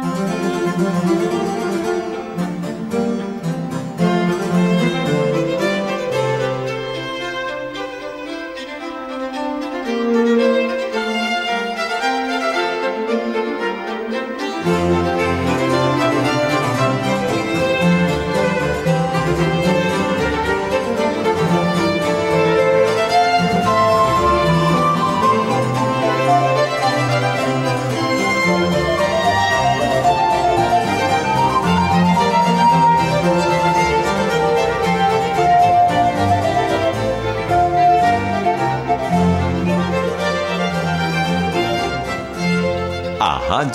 Música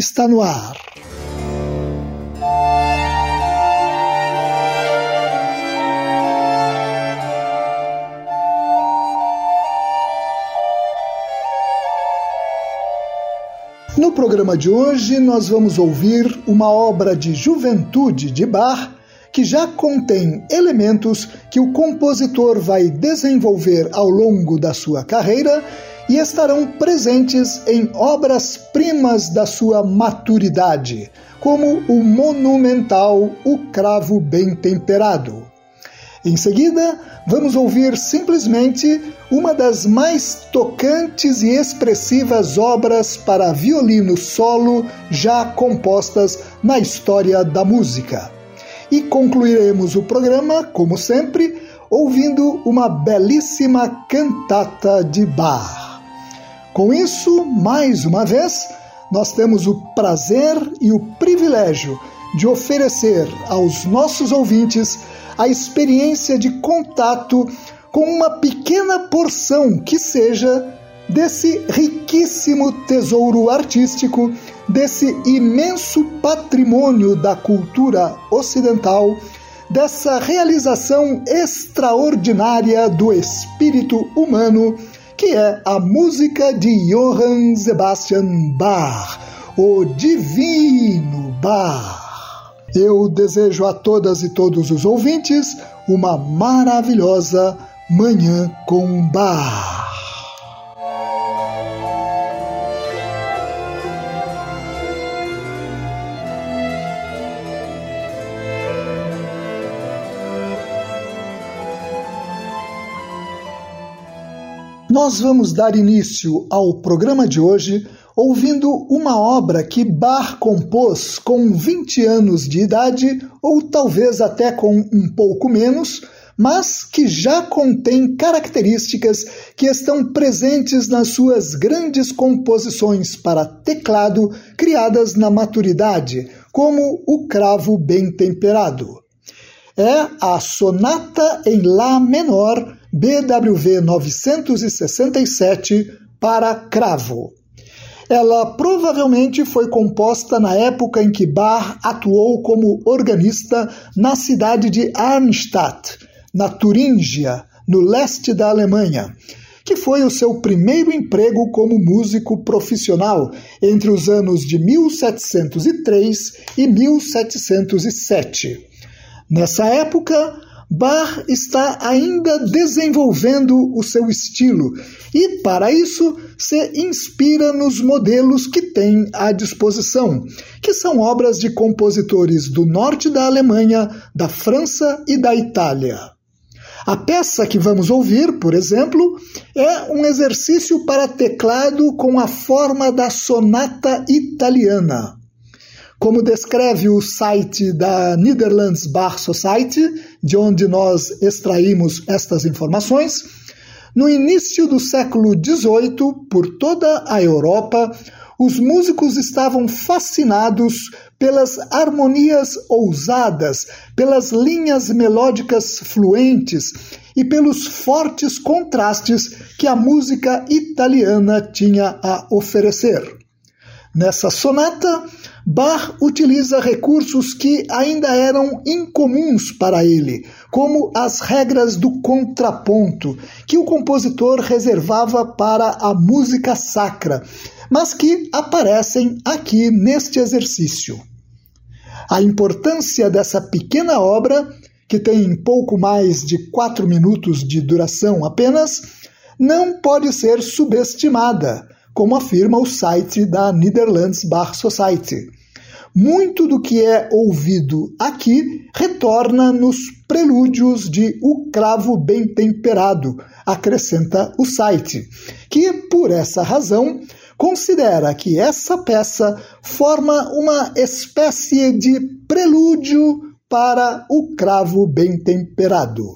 está no ar. No programa de hoje, nós vamos ouvir uma obra de juventude de Bach que já contém elementos que o compositor vai desenvolver ao longo da sua carreira e estarão presentes em obras-primas da sua maturidade, como o monumental O Cravo Bem Temperado. Em seguida, vamos ouvir simplesmente uma das mais tocantes e expressivas obras para violino solo já compostas na história da música. E concluiremos o programa, como sempre, ouvindo uma belíssima cantata de Bach. Com isso, mais uma vez, nós temos o prazer e o privilégio de oferecer aos nossos ouvintes a experiência de contato com uma pequena porção que seja desse riquíssimo tesouro artístico, desse imenso patrimônio da cultura ocidental, dessa realização extraordinária do espírito humano que é a música de Johann Sebastian Bach, o Divino Bach. Eu desejo a todas e todos os ouvintes uma maravilhosa Manhã com Bach. Nós vamos dar início ao programa de hoje ouvindo uma obra que Bach compôs com 20 anos de idade, ou talvez até com um pouco menos, mas que já contém características que estão presentes nas suas grandes composições para teclado criadas na maturidade, como o cravo bem temperado. É a sonata em Lá menor BWV 967 para cravo. Ela provavelmente foi composta na época em que Bach atuou como organista na cidade de Arnstadt, na Turíngia, no leste da Alemanha, que foi o seu primeiro emprego como músico profissional entre os anos de 1703 e 1707. Nessa época, Bach está ainda desenvolvendo o seu estilo e, para isso, se inspira nos modelos que tem à disposição, que são obras de compositores do norte da Alemanha, da França e da Itália. A peça que vamos ouvir, por exemplo, é um exercício para teclado com a forma da sonata italiana. Como descreve o site da Netherlands Bar Society, de onde nós extraímos estas informações, no início do século XVIII, por toda a Europa, os músicos estavam fascinados pelas harmonias ousadas, pelas linhas melódicas fluentes e pelos fortes contrastes que a música italiana tinha a oferecer. Nessa sonata, Bach utiliza recursos que ainda eram incomuns para ele, como as regras do contraponto, que o compositor reservava para a música sacra, mas que aparecem aqui neste exercício. A importância dessa pequena obra, que tem pouco mais de quatro minutos de duração apenas, não pode ser subestimada como afirma o site da Netherlands Bar Society. Muito do que é ouvido aqui retorna nos prelúdios de O Cravo Bem Temperado, acrescenta o site, que, por essa razão, considera que essa peça forma uma espécie de prelúdio para O Cravo Bem Temperado.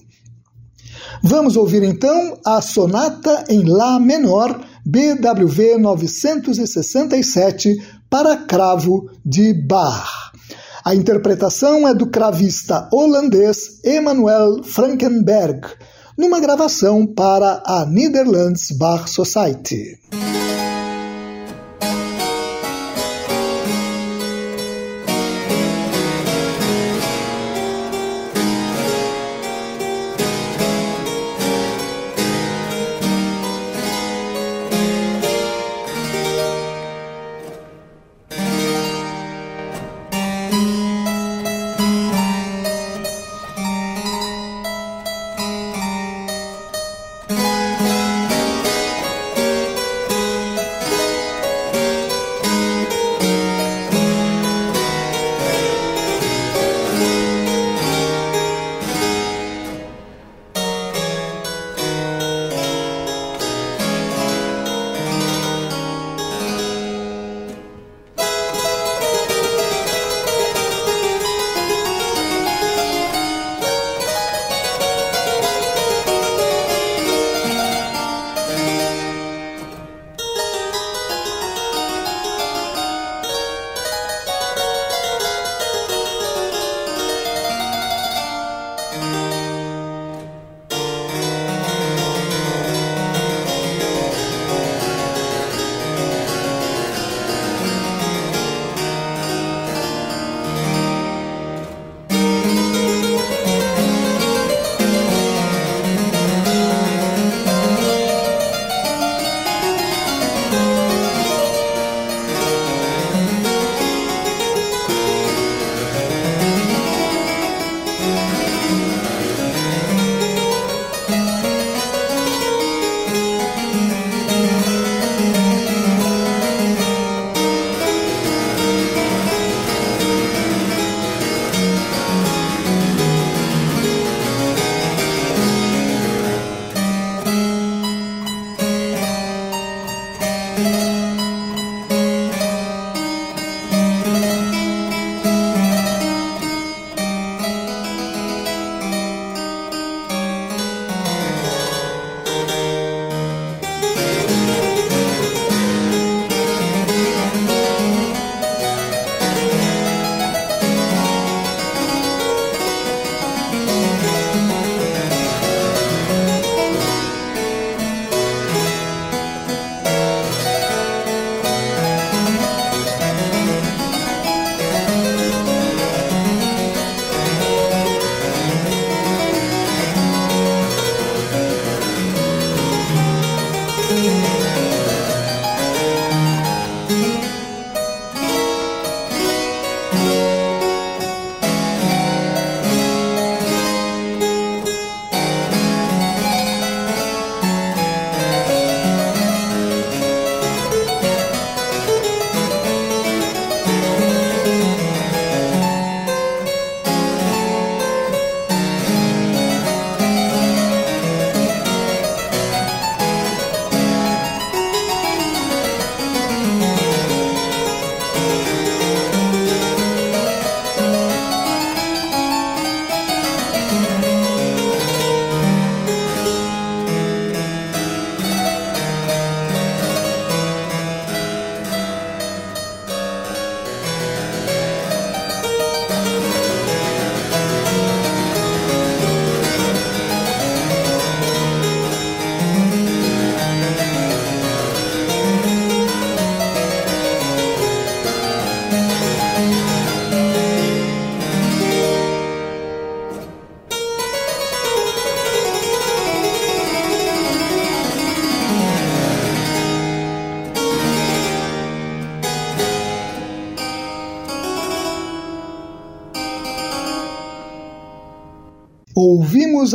Vamos ouvir então a sonata em Lá menor BWV 967 para cravo de Bach. A interpretação é do cravista holandês Emanuel Frankenberg, numa gravação para a Netherlands Bach Society.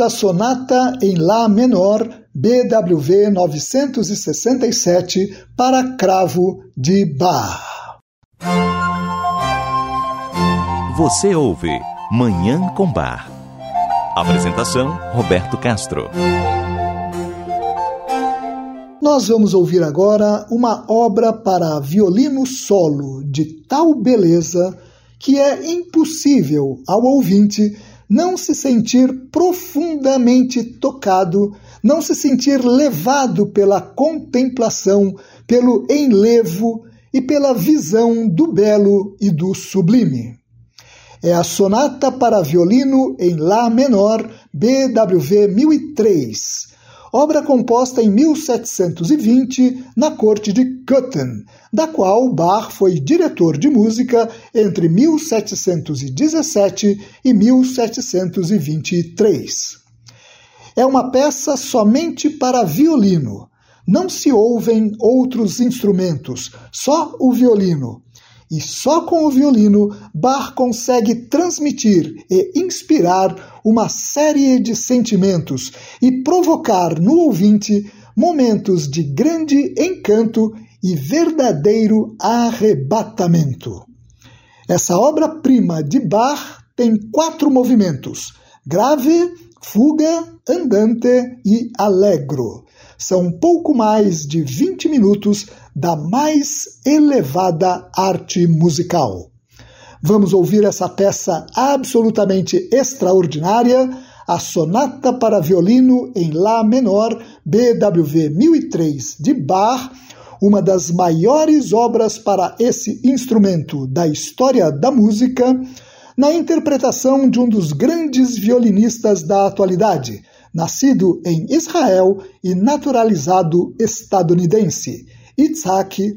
Ouvimos a sonata em Lá menor BWV 967 para cravo de Bach. Você ouve Manhã com Bar. Apresentação Roberto Castro. Nós vamos ouvir agora uma obra para violino solo de tal beleza que é impossível ao ouvinte não se sentir profundamente tocado, não se sentir levado pela contemplação, pelo enlevo e pela visão do belo e do sublime. É a Sonata para Violino em Lá menor, BWV 1003, obra composta em 1720 na corte de Köthen, da qual Bach foi diretor de música entre 1717 e 1723. É uma peça somente para violino. Não se ouvem outros instrumentos, só o violino e só com o violino Bach consegue transmitir e inspirar uma série de sentimentos e provocar no ouvinte momentos de grande encanto e verdadeiro arrebatamento. Essa obra-prima de Bach tem quatro movimentos: grave, fuga, andante e allegro. São pouco mais de 20 minutos da mais elevada arte musical. Vamos ouvir essa peça absolutamente extraordinária, a Sonata para Violino em Lá Menor, BWV 1003 de Bach, uma das maiores obras para esse instrumento da história da música, na interpretação de um dos grandes violinistas da atualidade, nascido em Israel e naturalizado estadunidense, Itzhak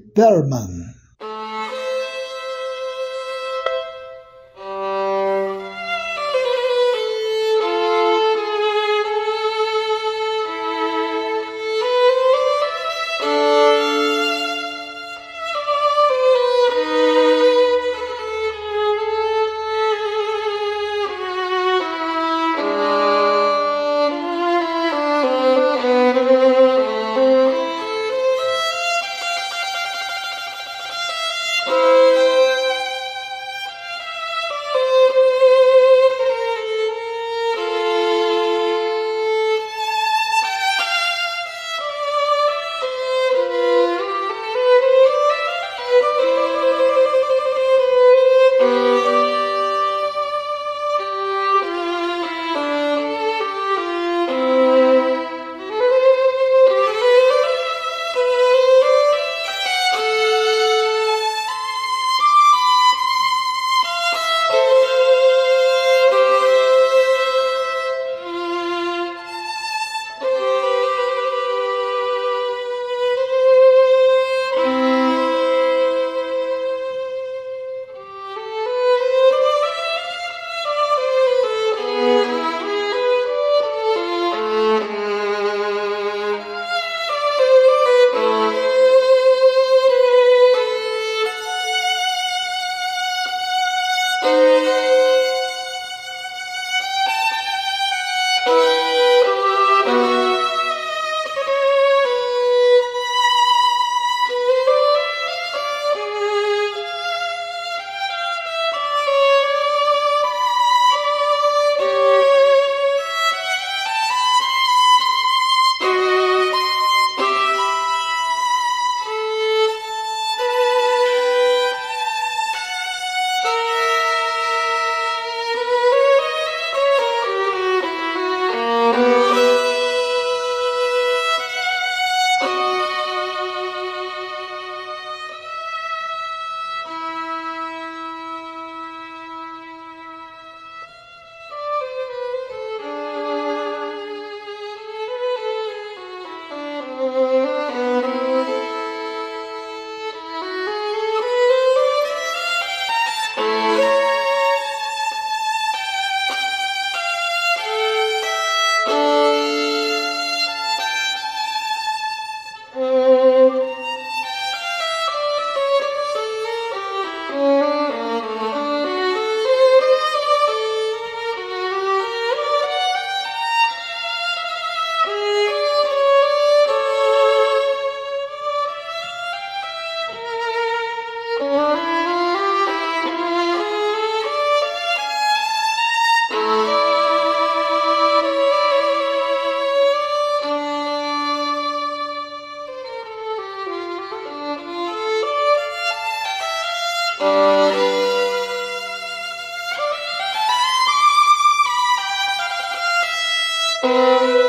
Música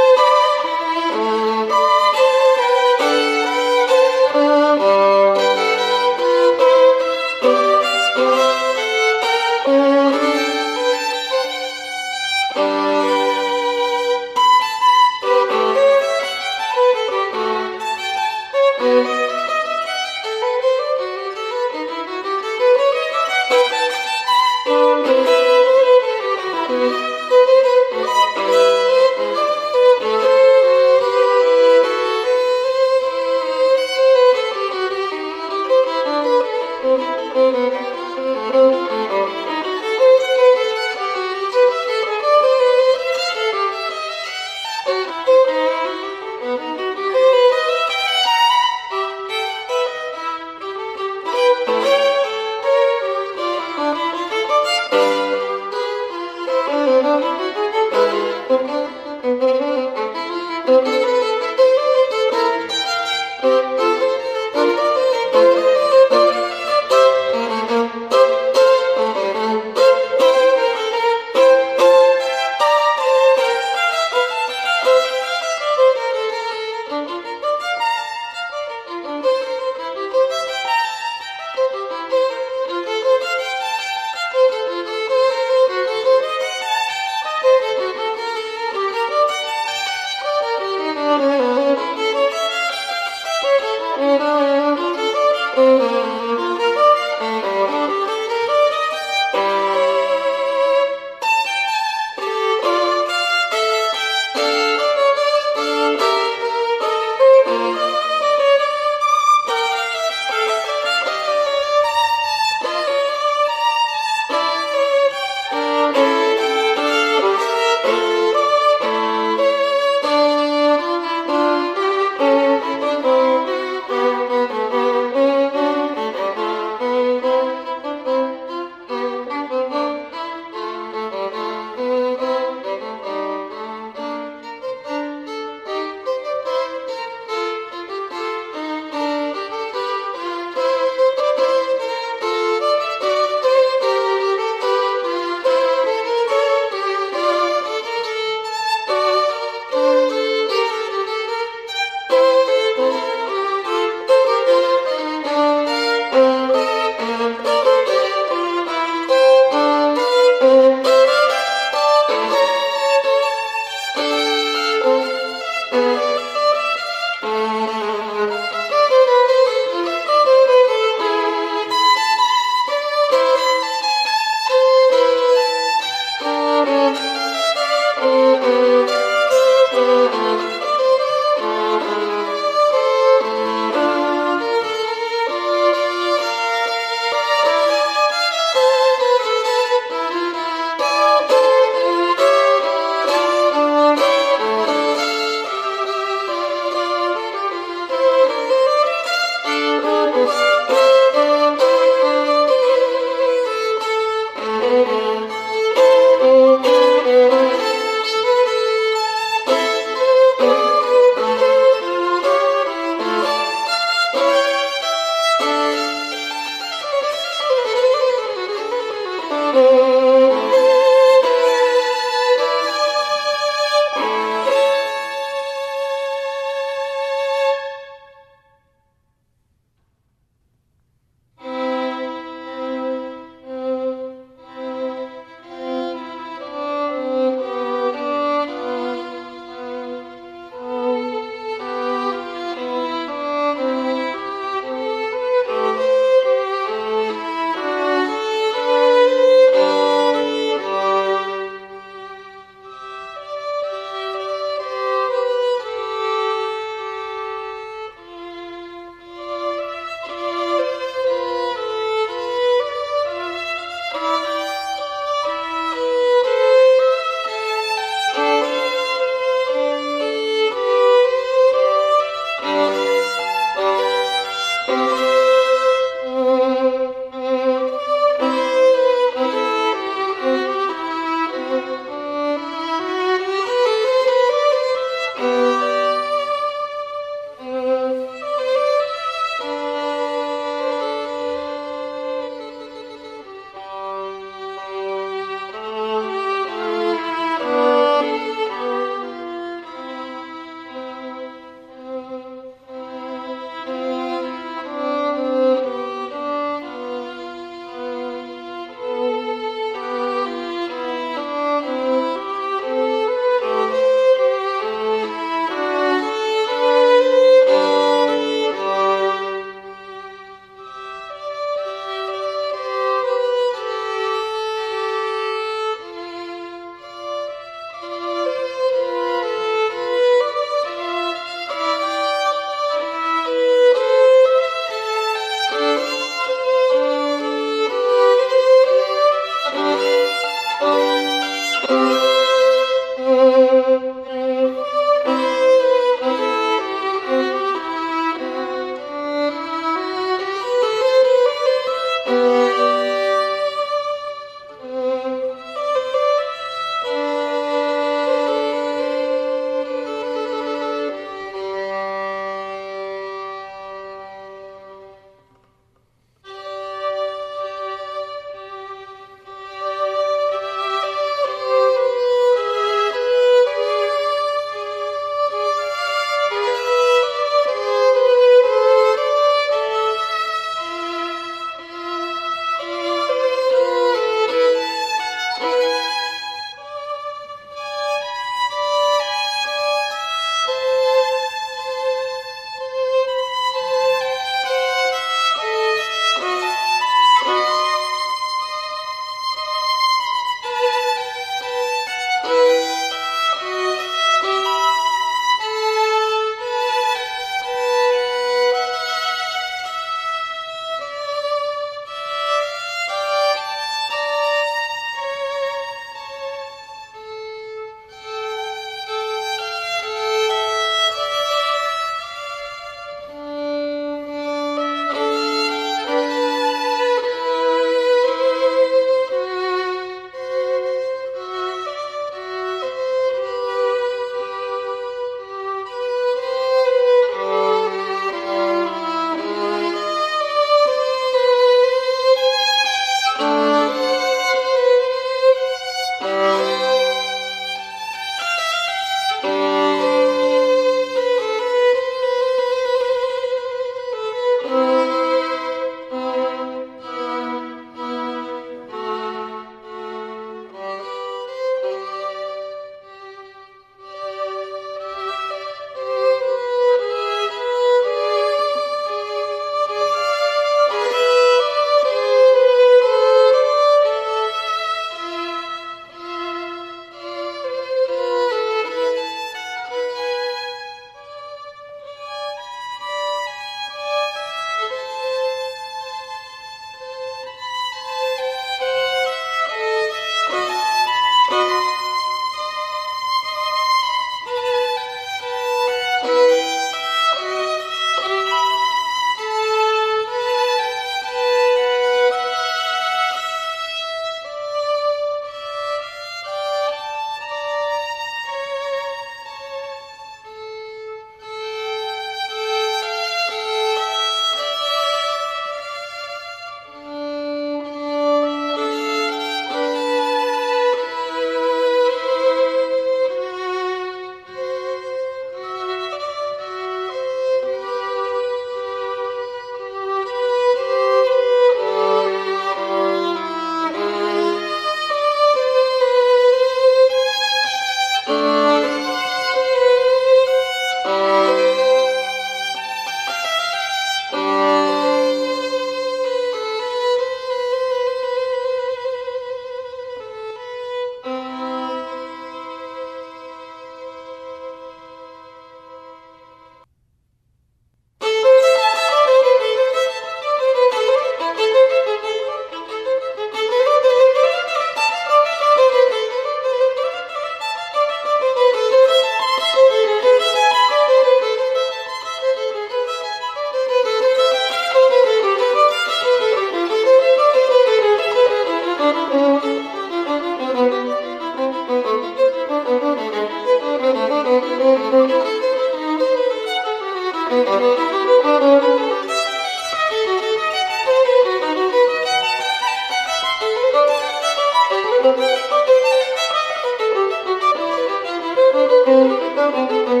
Música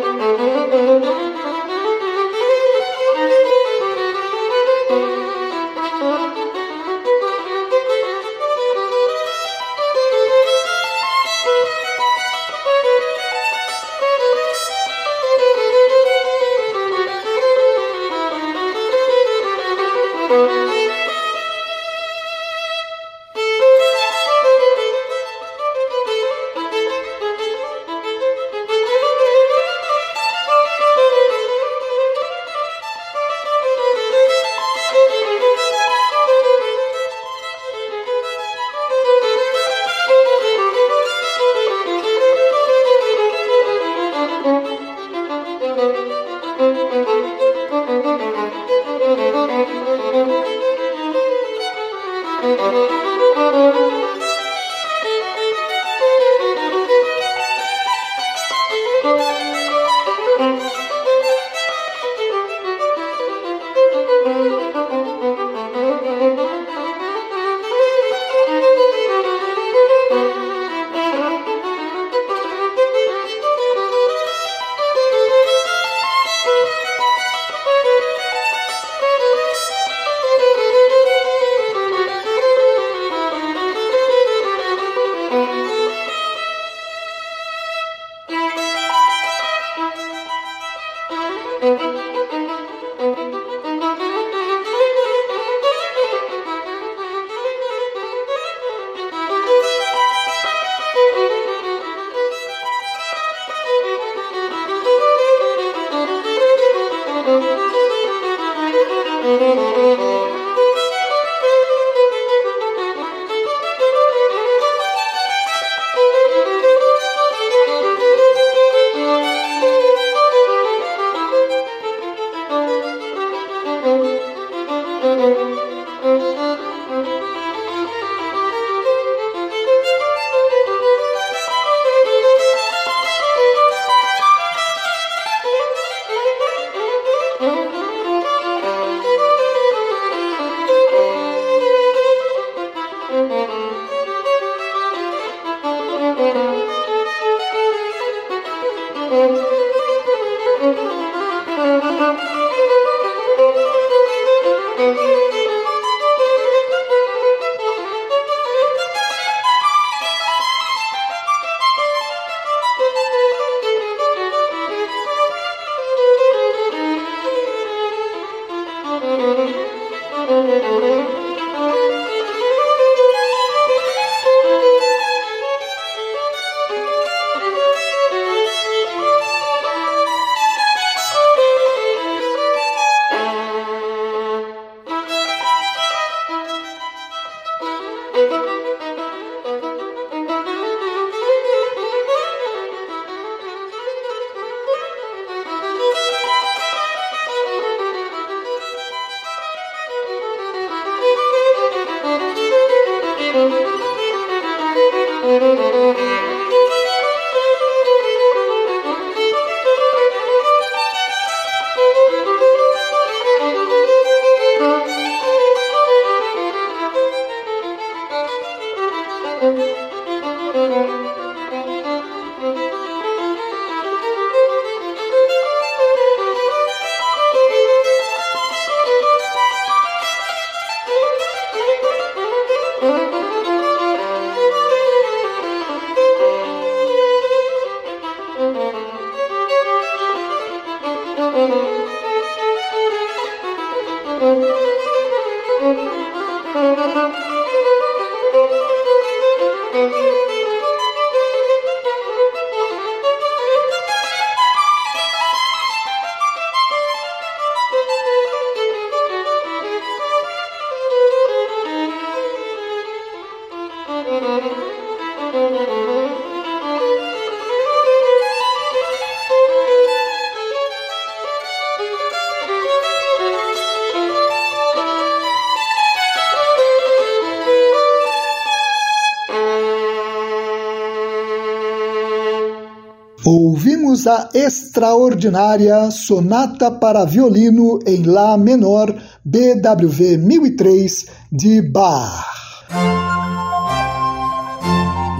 Ouvimos a extraordinária Sonata para Violino em Lá Menor, BWV 1003, de Bach.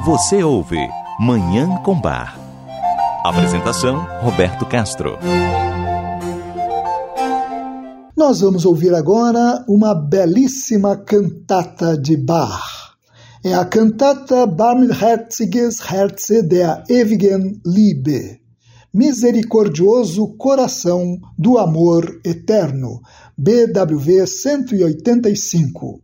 Você ouve Manhã com Bar. Apresentação: Roberto Castro. Nós vamos ouvir agora uma belíssima cantata de Bach. É a cantata Barmherziges Herze der ewigen Liebe. Misericordioso Coração do Amor Eterno, BWV 185.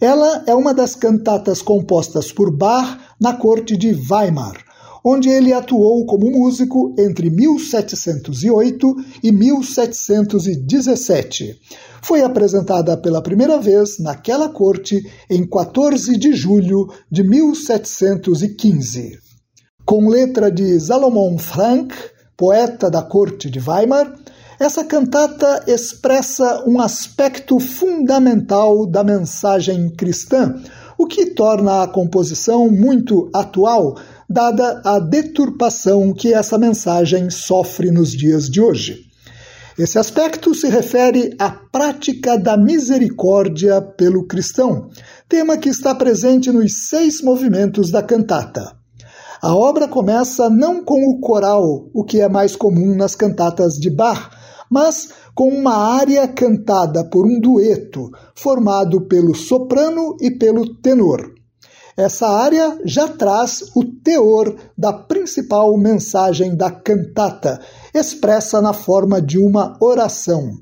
Ela é uma das cantatas compostas por Bach na corte de Weimar, onde ele atuou como músico entre 1708 e 1717. Foi apresentada pela primeira vez naquela corte em 14 de julho de 1715. Com letra de Salomon Frank, poeta da corte de Weimar, essa cantata expressa um aspecto fundamental da mensagem cristã, o que torna a composição muito atual, dada a deturpação que essa mensagem sofre nos dias de hoje. Esse aspecto se refere à prática da misericórdia pelo cristão, tema que está presente nos seis movimentos da cantata. A obra começa não com o coral, o que é mais comum nas cantatas de Bach, mas com uma área cantada por um dueto formado pelo soprano e pelo tenor. Essa área já traz o teor da principal mensagem da cantata, expressa na forma de uma oração.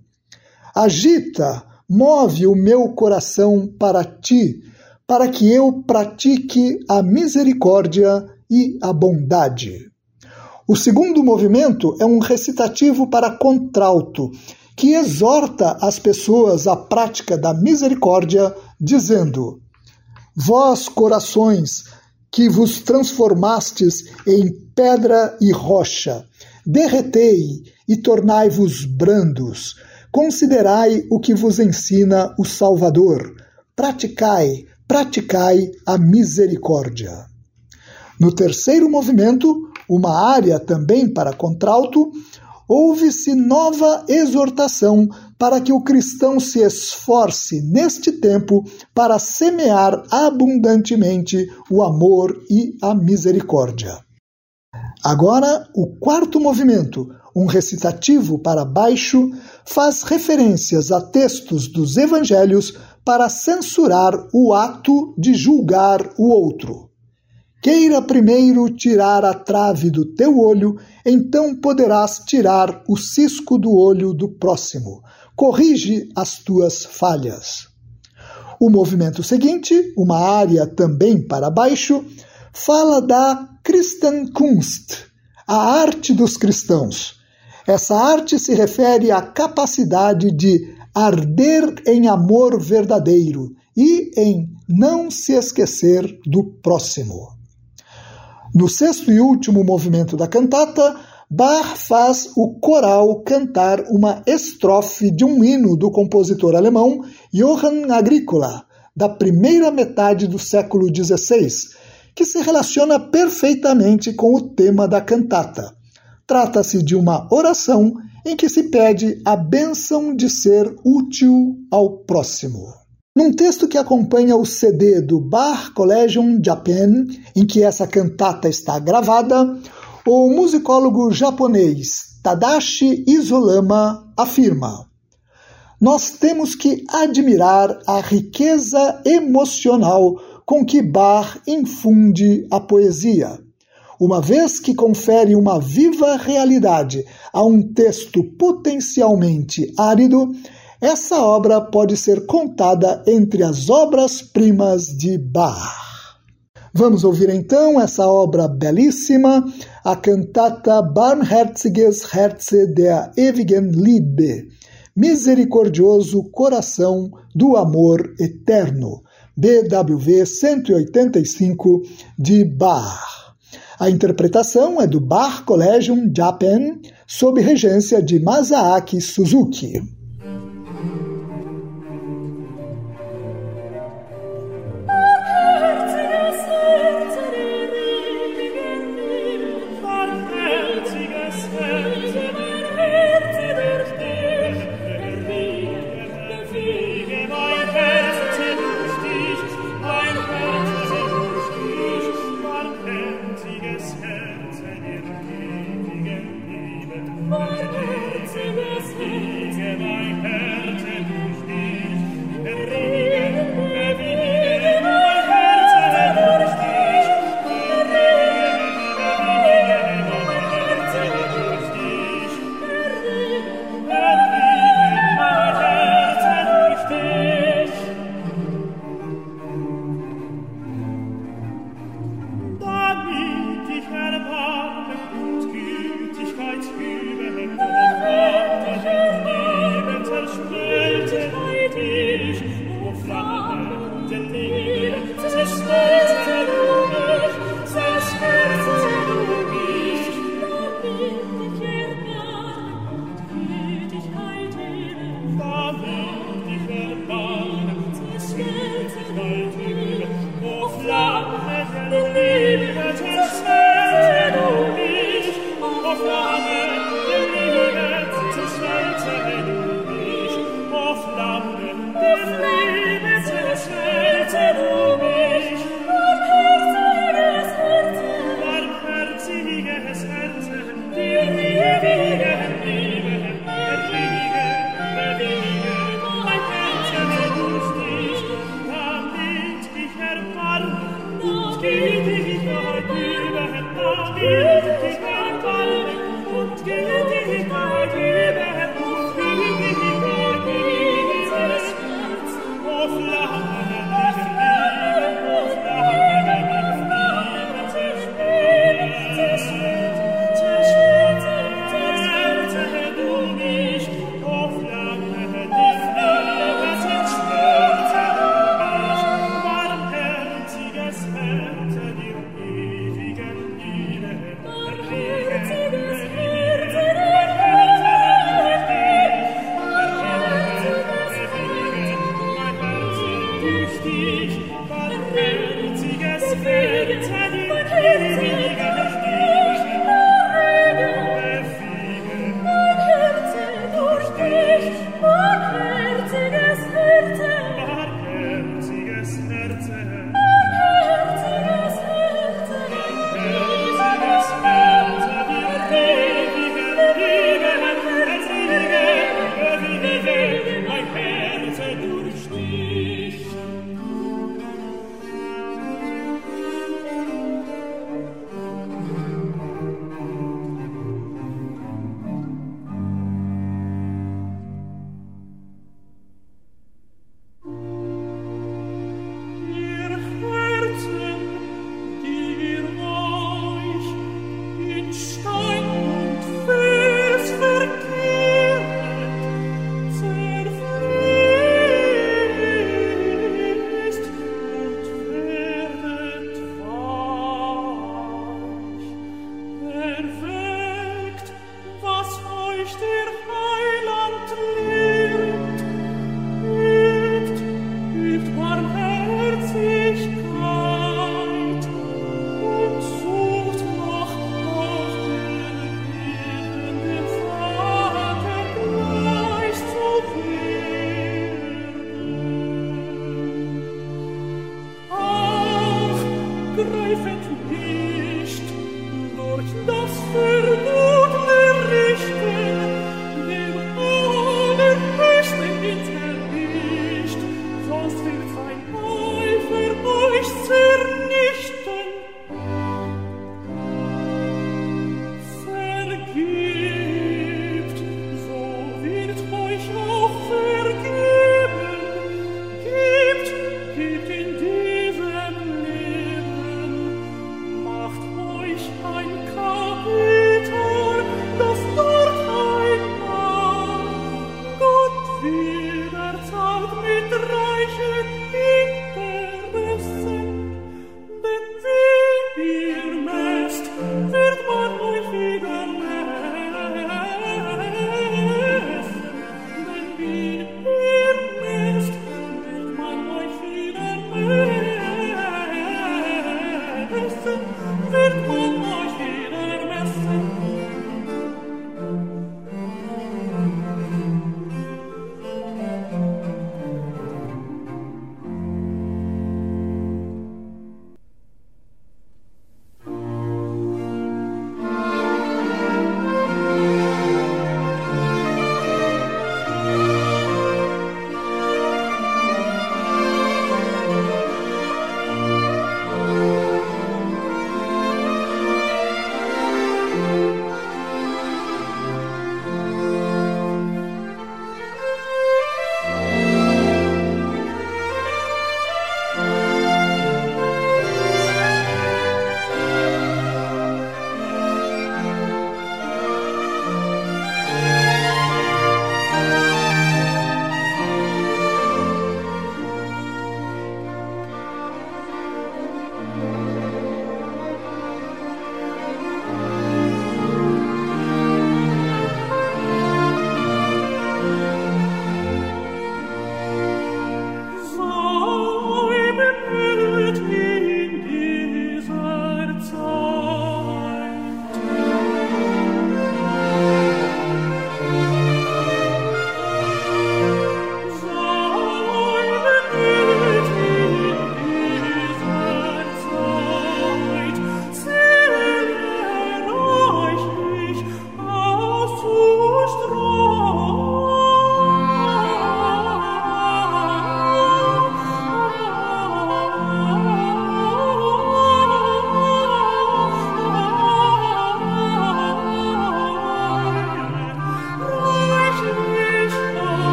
Agita, move o meu coração para ti, para que eu pratique a misericórdia e a bondade. O segundo movimento é um recitativo para contralto, que exorta as pessoas à prática da misericórdia, dizendo: Vós, corações, que vos transformastes em pedra e rocha, derretei e tornai-vos brandos. Considerai o que vos ensina o Salvador. Praticai, praticai a misericórdia. No terceiro movimento, uma área também para contralto, ouve-se nova exortação para que o cristão se esforce neste tempo para semear abundantemente o amor e a misericórdia. Agora, o quarto movimento, um recitativo para baixo, faz referências a textos dos evangelhos para censurar o ato de julgar o outro. Queira primeiro tirar a trave do teu olho, então poderás tirar o cisco do olho do próximo. Corrige as tuas falhas. O movimento seguinte, uma área também para baixo, fala da Christenkunst, a arte dos cristãos. Essa arte se refere à capacidade de arder em amor verdadeiro e em não se esquecer do próximo. No sexto e último movimento da cantata, Bach faz o coral cantar uma estrofe de um hino do compositor alemão Johann Agricola, da primeira metade do século XVI, que se relaciona perfeitamente com o tema da cantata. Trata-se de uma oração em que se pede a bênção de ser útil ao próximo. Num texto que acompanha o CD do Bar Collegium Japan, em que essa cantata está gravada, o musicólogo japonês Tadashi Isolama afirma: Nós temos que admirar a riqueza emocional com que Bar infunde a poesia, uma vez que confere uma viva realidade a um texto potencialmente árido essa obra pode ser contada entre as obras-primas de Bach. Vamos ouvir então essa obra belíssima, a cantata Barmherziges Herze der ewigen Liebe, Misericordioso Coração do Amor Eterno, BWV 185 de Bach. A interpretação é do Bach Collegium Japan, sob regência de Masaaki Suzuki.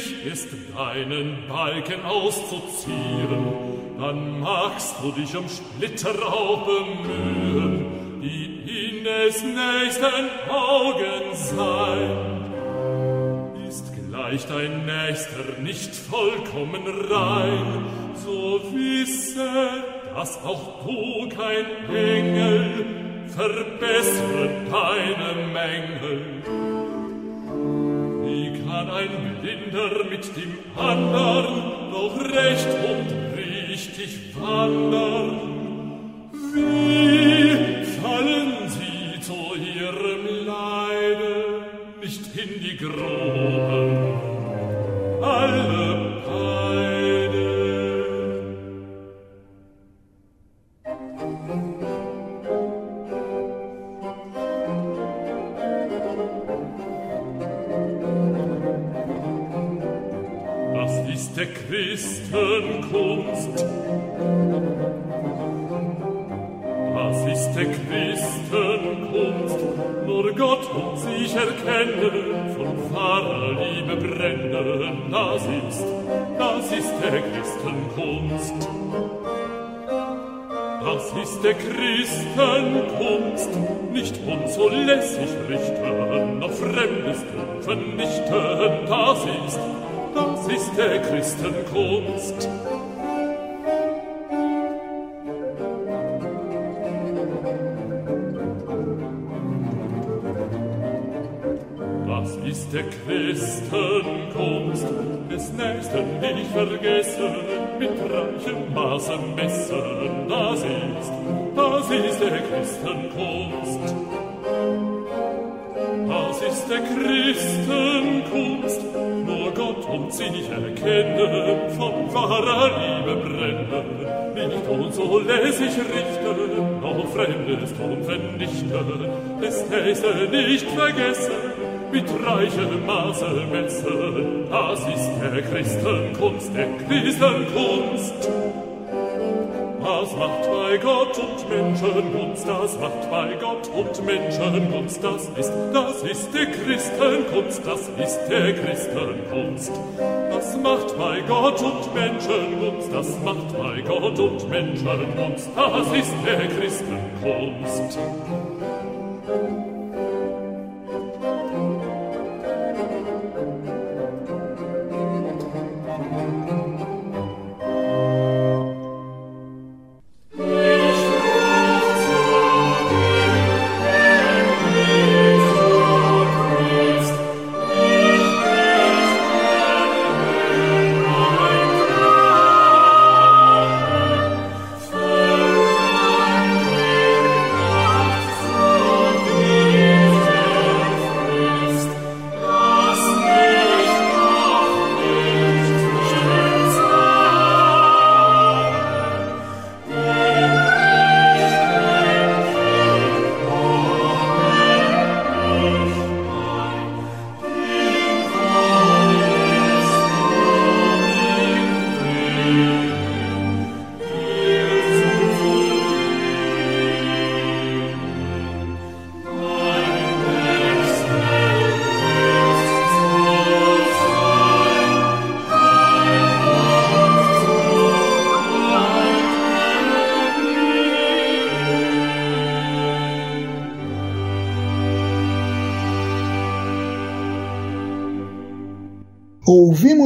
Dich, ist deinen Balken auszuziehen, dann magst du dich um Splitter auch bemühen, die in des nächsten Augen sein. Ist gleich dein Nächster nicht vollkommen rein, so wisse, dass auch du kein Engel verbessere deine Mängel. Kann ein Blinder mit dem andern noch recht und richtig wandern? Wie fallen sie zu ihrem Leide nicht in die Grube? Und sich erkennen, von Pfarrerliebe brennen, das ist, das ist der Christenkunst. Das ist der Christenkunst, nicht unzulässig richten, noch Fremdes vernichten, das ist, das ist der Christenkunst. der Christen kommst, des Nächsten nicht ich vergessen, mit reichem Maße messen, das ist, das ist der Christen kommst. Das ist der Christen kommst, nur Gott und sie nicht erkennen, von wahrer Liebe brennen, nicht und so lässt richten, noch Fremdes tun vernichten, des Nächsten nicht vergessen, mit reichem Maße messen, das ist der Christenkunst, der Christenkunst. Das macht bei Gott und Menschen Gunst, das macht bei Gott und Menschen Gunst, das ist, das ist die Christenkunst, das ist der Christenkunst. Das macht bei Gott und Menschen Gunst, das macht bei Gott und Menschen Gunst, das ist der Christenkunst.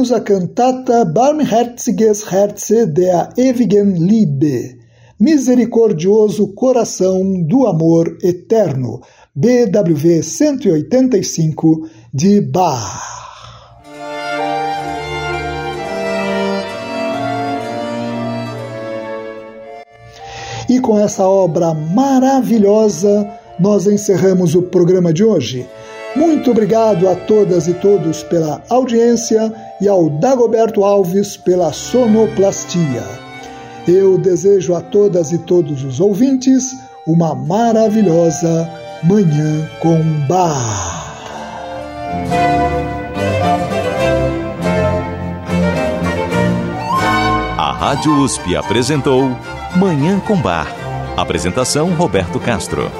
Ouvimos a cantata Barmherziges Herze der ewigen Liebe, Misericordioso Coração do Amor Eterno, BWV 185 de Bach. E com essa obra maravilhosa, nós encerramos o programa de hoje. Muito obrigado a todas e todos pela audiência e ao Dagoberto Alves pela sonoplastia. Eu desejo a todas e todos os ouvintes uma maravilhosa Manhã com Bar. A Rádio USP apresentou Manhã com Bar. Apresentação Roberto Castro.